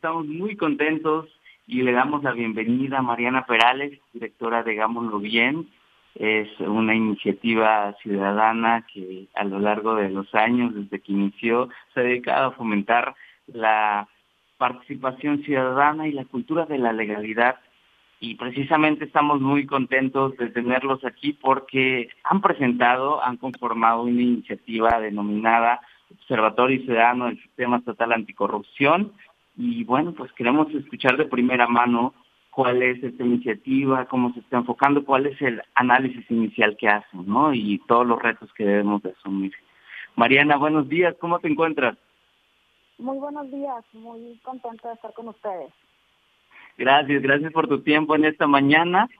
estamos muy contentos y le damos la bienvenida a Mariana Perales, directora de Gámoslo Bien. Es una iniciativa ciudadana que a lo largo de los años, desde que inició, se ha dedicado a fomentar la participación ciudadana y la cultura de la legalidad. Y precisamente estamos muy contentos de tenerlos aquí porque han presentado, han conformado una iniciativa denominada Observatorio Ciudadano del Sistema Estatal Anticorrupción, y bueno, pues queremos escuchar de primera mano cuál es esta iniciativa, cómo se está enfocando, cuál es el análisis inicial que hacen, ¿no? Y todos los retos que debemos de asumir. Mariana, buenos días, ¿cómo te encuentras? Muy buenos días, muy contenta de estar con ustedes. Gracias, gracias por tu tiempo en esta mañana,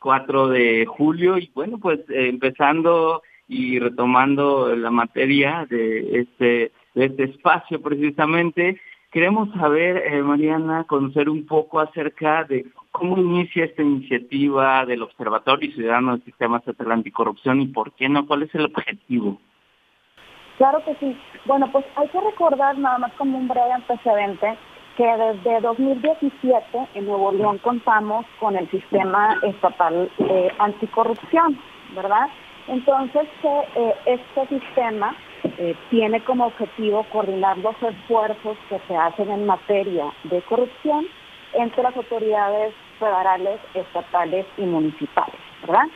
4 de julio, y bueno, pues eh, empezando y retomando la materia de este, de este espacio precisamente, Queremos saber, eh, Mariana, conocer un poco acerca de cómo inicia esta iniciativa del Observatorio Ciudadano del Sistema Estatal Anticorrupción y por qué no, cuál es el objetivo. Claro que sí. Bueno, pues hay que recordar nada más como un breve antecedente que desde 2017 en Nuevo León contamos con el sistema estatal eh, anticorrupción, ¿verdad? Entonces, eh, este sistema eh, tiene como objetivo coordinar los esfuerzos que se hacen en materia de corrupción entre las autoridades federales, estatales y municipales, ¿verdad?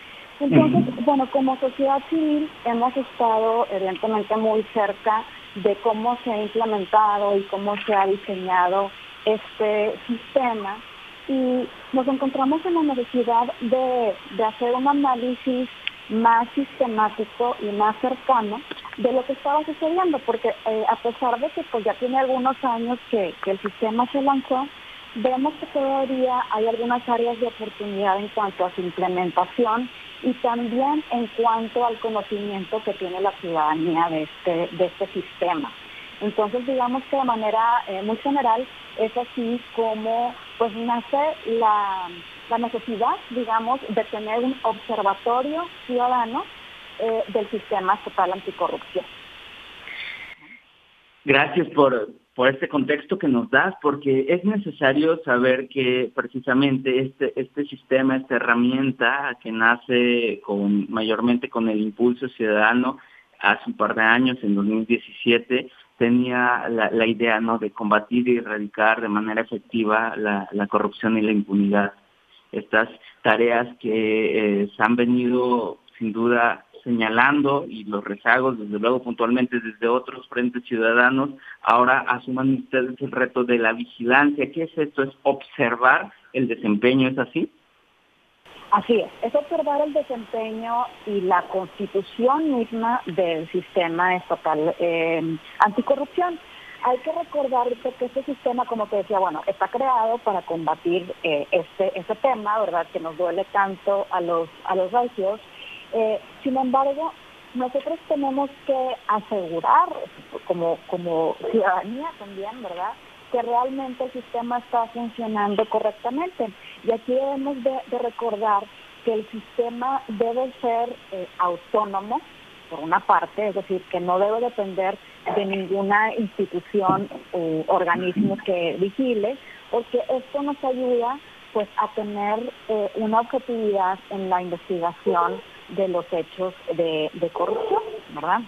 Entonces, bueno, como sociedad civil hemos estado evidentemente muy cerca de cómo se ha implementado y cómo se ha diseñado este sistema y nos encontramos en la necesidad de, de hacer un análisis más sistemático y más cercano de lo que estaba sucediendo, porque eh, a pesar de que pues ya tiene algunos años que, el sistema se lanzó, vemos que todavía hay algunas áreas de oportunidad en cuanto a su implementación y también en cuanto al conocimiento que tiene la ciudadanía de este, de este sistema. Entonces, digamos que de manera eh, muy general es así como pues nace la, la necesidad, digamos, de tener un observatorio ciudadano eh, del sistema estatal anticorrupción. Gracias por, por este contexto que nos das, porque es necesario saber que precisamente este, este sistema, esta herramienta que nace con, mayormente con el impulso ciudadano hace un par de años, en 2017, tenía la, la idea ¿no? de combatir y erradicar de manera efectiva la, la corrupción y la impunidad. Estas tareas que eh, se han venido sin duda señalando y los rezagos, desde luego puntualmente desde otros frentes ciudadanos, ahora asuman ustedes el reto de la vigilancia. ¿Qué es esto? ¿Es observar el desempeño? ¿Es así? Así es, es observar el desempeño y la constitución misma del sistema estatal eh, anticorrupción. Hay que recordar que este sistema, como te decía, bueno, está creado para combatir eh, este, este tema, ¿verdad? Que nos duele tanto a los, a los regios. Eh, sin embargo, nosotros tenemos que asegurar, como, ciudadanía también, ¿verdad? que realmente el sistema está funcionando correctamente. Y aquí debemos de, recordar que el sistema debe ser eh, autónomo, por una parte, es decir, que no debe depender de ninguna institución o organismo que vigile, porque esto nos ayuda pues a tener eh, una objetividad en la investigación de los hechos de, de corrupción, ¿verdad?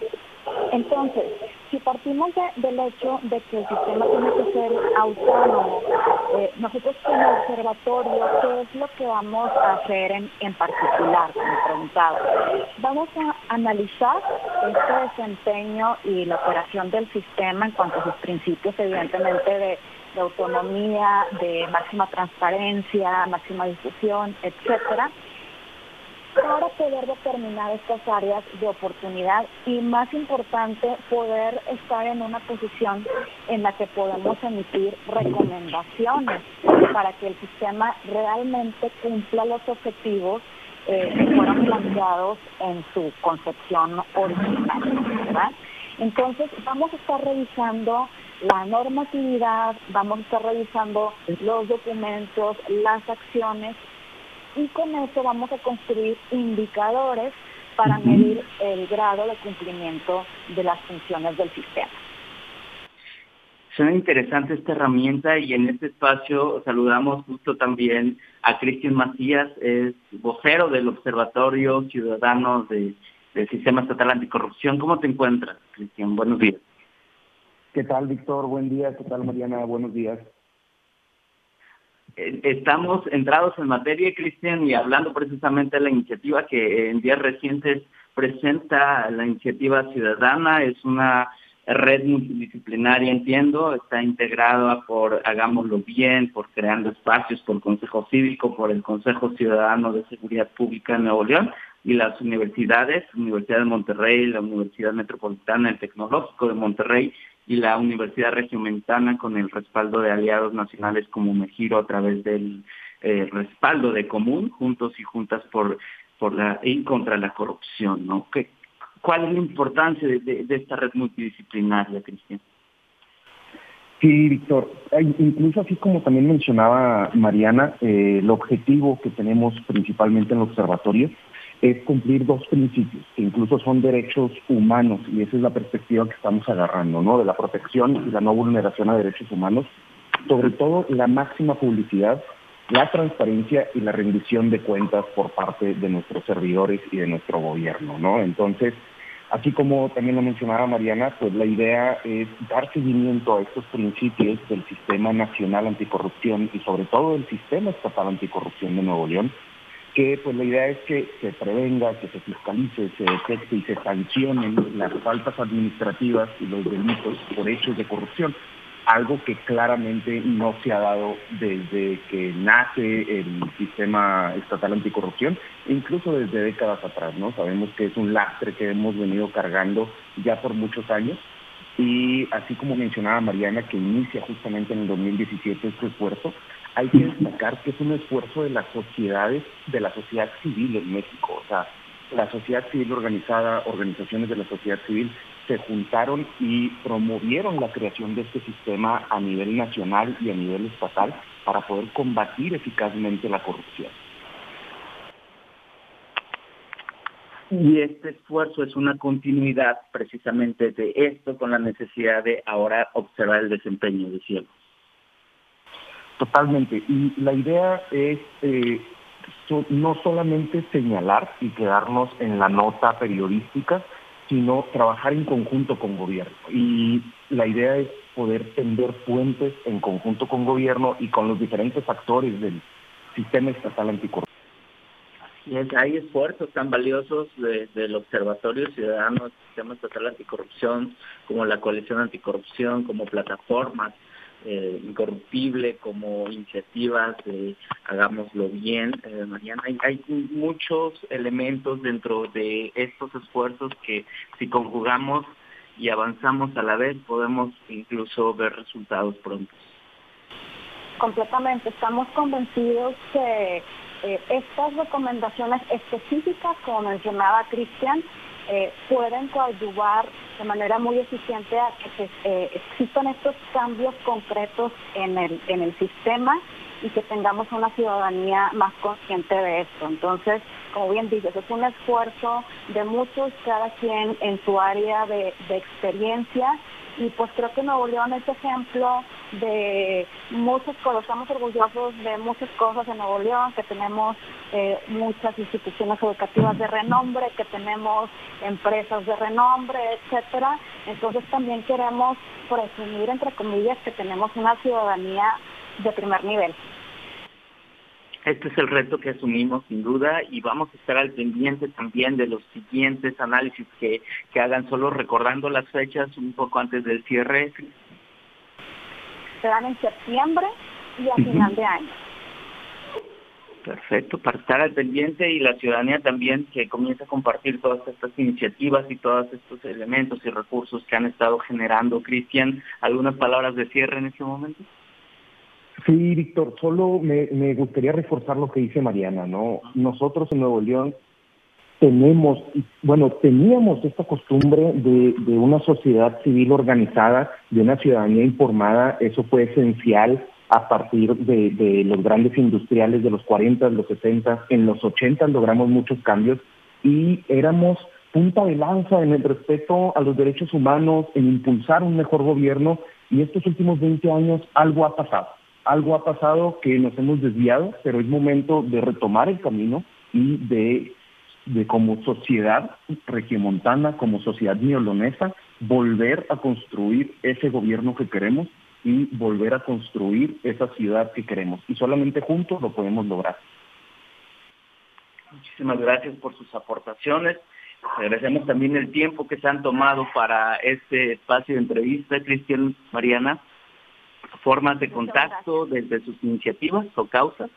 Entonces, si partimos del hecho de que el sistema tiene que ser autónomo, eh, nosotros como observatorio, ¿qué es lo que vamos a hacer en, en particular? Como preguntaba. Vamos a analizar este desempeño y la operación del sistema en cuanto a sus principios, evidentemente, de, de autonomía, de máxima transparencia, máxima difusión, etcétera para poder determinar estas áreas de oportunidad y más importante, poder estar en una posición en la que podemos emitir recomendaciones para que el sistema realmente cumpla los objetivos eh, que fueron planteados en su concepción original. Entonces, vamos a estar revisando la normatividad, vamos a estar revisando los documentos, las acciones y con eso vamos a construir indicadores para medir el grado de cumplimiento de las funciones del sistema. Suena interesante esta herramienta y en este espacio saludamos justo también a Cristian Macías, es vocero del Observatorio Ciudadano del Sistema Estatal Anticorrupción. ¿Cómo te encuentras, Cristian? Buenos días. ¿Qué tal, Víctor? Buen día. ¿Qué tal, Mariana? Buenos días. Estamos entrados en materia, Cristian, y hablando precisamente de la iniciativa que en días recientes presenta la iniciativa ciudadana. Es una red multidisciplinaria, entiendo, está integrada por Hagámoslo Bien, por Creando Espacios, por Consejo Cívico, por el Consejo Ciudadano de Seguridad Pública de Nuevo León y las universidades, Universidad de Monterrey, la Universidad Metropolitana, el Tecnológico de Monterrey y la Universidad Regiomontana con el respaldo de aliados nacionales como Mejiro a través del eh, respaldo de Común, Juntos y Juntas por, por la, y contra la corrupción, ¿no? ¿Qué, ¿Cuál es la importancia de, esta red multidisciplinaria, Cristian? Sí, Víctor. Incluso así como también mencionaba Mariana, eh, el objetivo que tenemos principalmente en el observatorio es cumplir dos principios, que incluso son derechos humanos, y esa es la perspectiva que estamos agarrando, ¿no? De la protección y la no vulneración a derechos humanos, sobre todo la máxima publicidad, la transparencia y la rendición de cuentas por parte de nuestros servidores y de nuestro gobierno, ¿no? Entonces, Así como también lo mencionaba Mariana, pues la idea es dar seguimiento a estos principios del Sistema Nacional Anticorrupción y sobre todo del Sistema Estatal Anticorrupción de Nuevo León, que pues la idea es que se prevenga, que se fiscalice, se detecte y se sancionen las faltas administrativas y los delitos por hechos de corrupción algo que claramente no se ha dado desde que nace el sistema estatal anticorrupción, incluso desde décadas atrás, ¿no? Sabemos que es un lastre que hemos venido cargando ya por muchos años y así como mencionaba Mariana que inicia justamente en el 2017 este esfuerzo, hay que destacar que es un esfuerzo de las sociedades, de la sociedad civil en México, o sea, la sociedad civil organizada, organizaciones de la sociedad civil se juntaron y promovieron la creación de este sistema a nivel nacional y a nivel estatal para poder combatir eficazmente la corrupción. Y este esfuerzo es una continuidad precisamente de esto con la necesidad de ahora observar el desempeño, de cielo. Totalmente. Y la idea es eh, no solamente señalar y quedarnos en la nota periodística, sino trabajar en conjunto con gobierno. Y la idea es poder tender puentes en conjunto con gobierno y con los diferentes actores del sistema estatal anticorrupción. Hay esfuerzos tan valiosos del Observatorio Ciudadano del Sistema Estatal Anticorrupción, como la Coalición Anticorrupción, como plataformas eh, incorruptible como iniciativas de hagámoslo bien. Eh, Mariana, hay, muchos elementos dentro de estos esfuerzos que si conjugamos y avanzamos a la vez podemos incluso ver resultados prontos. Completamente, estamos convencidos que eh, estas recomendaciones específicas, como mencionaba Cristian, eh, pueden coadyuvar de manera muy eficiente a que eh, existan estos cambios concretos en el, en el sistema y que tengamos una ciudadanía más consciente de esto. Entonces, como bien dices, es un esfuerzo de muchos, cada quien en su área de, experiencia y pues creo que Nuevo León es ejemplo de muchas cosas, estamos orgullosos de muchas cosas en Nuevo León, que tenemos eh, muchas instituciones educativas de renombre, que tenemos empresas de renombre, etcétera. Entonces también queremos presumir, entre comillas, que tenemos una ciudadanía de primer nivel. Este es el reto que asumimos sin duda y vamos a estar al pendiente también de los siguientes análisis que, que hagan, solo recordando las fechas un poco antes del cierre. Serán en septiembre y a final de año. Perfecto, para estar al pendiente y la ciudadanía también que comience a compartir todas estas iniciativas y todos estos elementos y recursos que han estado generando. Cristian, ¿algunas palabras de cierre en este momento? Sí, Víctor, solo me, gustaría reforzar lo que dice Mariana, ¿no? Nosotros en Nuevo León tenemos, bueno, teníamos esta costumbre de, una sociedad civil organizada, de una ciudadanía informada, eso fue esencial a partir de, de, los grandes industriales de los 40, los 60, en los 80 logramos muchos cambios y éramos punta de lanza en el respeto a los derechos humanos, en impulsar un mejor gobierno. Y estos últimos 20 años algo ha pasado, algo ha pasado que nos hemos desviado, pero es momento de retomar el camino y de, de como sociedad regiomontana, como sociedad neolonesa, volver a construir ese gobierno que queremos y volver a construir esa ciudad que queremos. Y solamente juntos lo podemos lograr. Muchísimas gracias por sus aportaciones. Agradecemos también el tiempo que se han tomado para este espacio de entrevista, Cristian Mariana. Formas de contacto desde sus iniciativas o causas.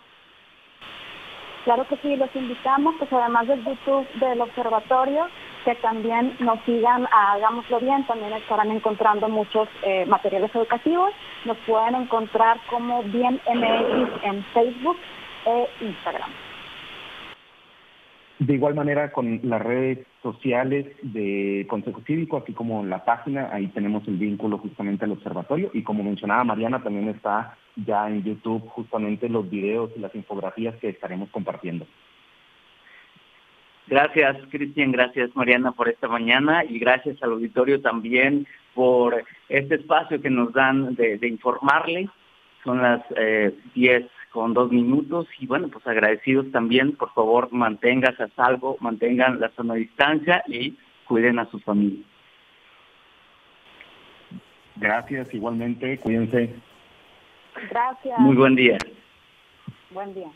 Claro que sí, los invitamos, pues además del YouTube del observatorio, que también nos sigan a Hagámoslo Bien, también estarán encontrando muchos eh, materiales educativos. Nos pueden encontrar como Bien MX en Facebook e Instagram. De igual manera con las redes sociales de Consejo Cívico, así como la página, ahí tenemos el vínculo justamente al observatorio y como mencionaba Mariana, también está ya en YouTube justamente los videos y las infografías que estaremos compartiendo. Gracias, Cristian, gracias, Mariana, por esta mañana y gracias al auditorio también por este espacio que nos dan de, informarle. Son las eh, 10 con dos minutos y bueno, pues agradecidos también, por favor, manténgase a salvo, mantengan la sana distancia y cuiden a sus familias. Gracias, igualmente, cuídense. Gracias. Muy buen día. Buen día.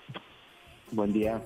Buen día.